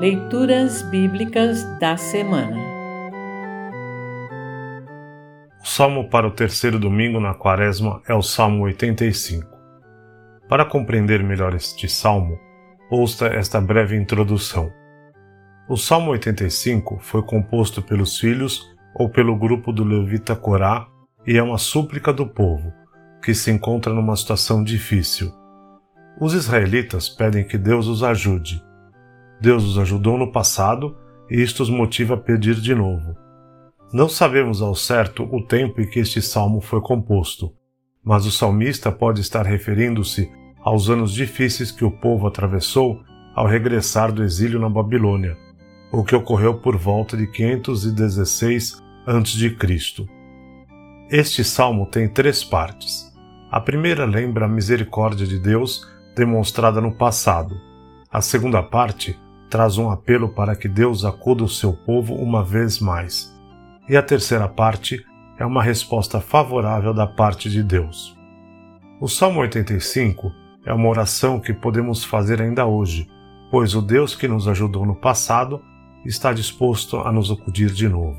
Leituras Bíblicas da Semana O salmo para o terceiro domingo na quaresma é o Salmo 85. Para compreender melhor este salmo, ouça esta breve introdução. O Salmo 85 foi composto pelos filhos ou pelo grupo do levita Corá e é uma súplica do povo, que se encontra numa situação difícil. Os israelitas pedem que Deus os ajude Deus os ajudou no passado e isto os motiva a pedir de novo. Não sabemos ao certo o tempo em que este salmo foi composto, mas o salmista pode estar referindo-se aos anos difíceis que o povo atravessou ao regressar do exílio na Babilônia, o que ocorreu por volta de 516 a.C. Este salmo tem três partes. A primeira lembra a misericórdia de Deus demonstrada no passado. A segunda parte traz um apelo para que Deus acuda o seu povo uma vez mais. E a terceira parte é uma resposta favorável da parte de Deus. O Salmo 85 é uma oração que podemos fazer ainda hoje, pois o Deus que nos ajudou no passado está disposto a nos acudir de novo.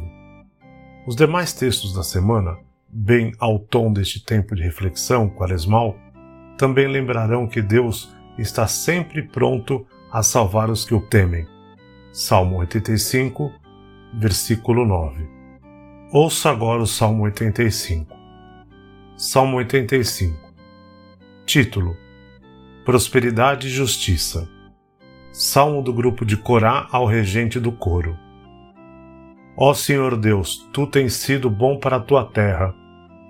Os demais textos da semana, bem ao tom deste tempo de reflexão quaresmal, também lembrarão que Deus está sempre pronto a salvar os que o temem. Salmo 85, versículo 9. Ouça agora o Salmo 85. Salmo 85. Título: Prosperidade e Justiça. Salmo do grupo de Corá ao regente do coro. Ó Senhor Deus, tu tens sido bom para a tua terra,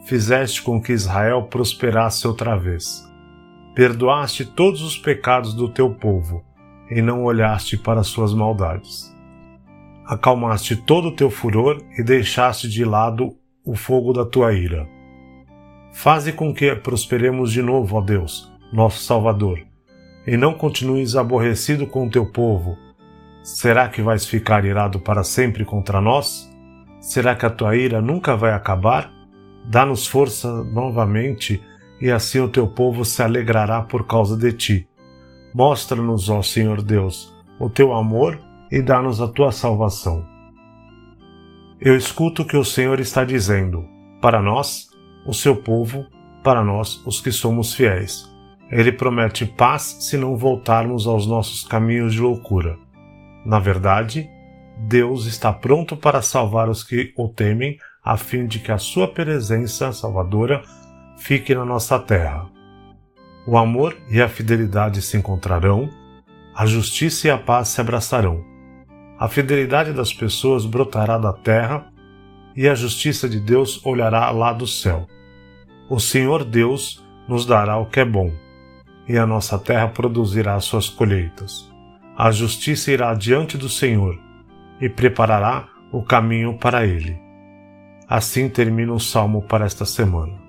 fizeste com que Israel prosperasse outra vez. Perdoaste todos os pecados do teu povo e não olhaste para suas maldades. Acalmaste todo o teu furor e deixaste de lado o fogo da tua ira. Faze com que prosperemos de novo, ó Deus, nosso Salvador, e não continues aborrecido com o teu povo. Será que vais ficar irado para sempre contra nós? Será que a tua ira nunca vai acabar? Dá-nos força novamente, e assim o teu povo se alegrará por causa de ti. Mostra-nos, ó Senhor Deus, o teu amor e dá-nos a tua salvação. Eu escuto o que o Senhor está dizendo, para nós, o seu povo, para nós, os que somos fiéis. Ele promete paz se não voltarmos aos nossos caminhos de loucura. Na verdade, Deus está pronto para salvar os que o temem, a fim de que a sua presença salvadora fique na nossa terra. O amor e a fidelidade se encontrarão, a justiça e a paz se abraçarão. A fidelidade das pessoas brotará da terra e a justiça de Deus olhará lá do céu. O Senhor Deus nos dará o que é bom, e a nossa terra produzirá suas colheitas. A justiça irá diante do Senhor e preparará o caminho para ele. Assim termina o salmo para esta semana.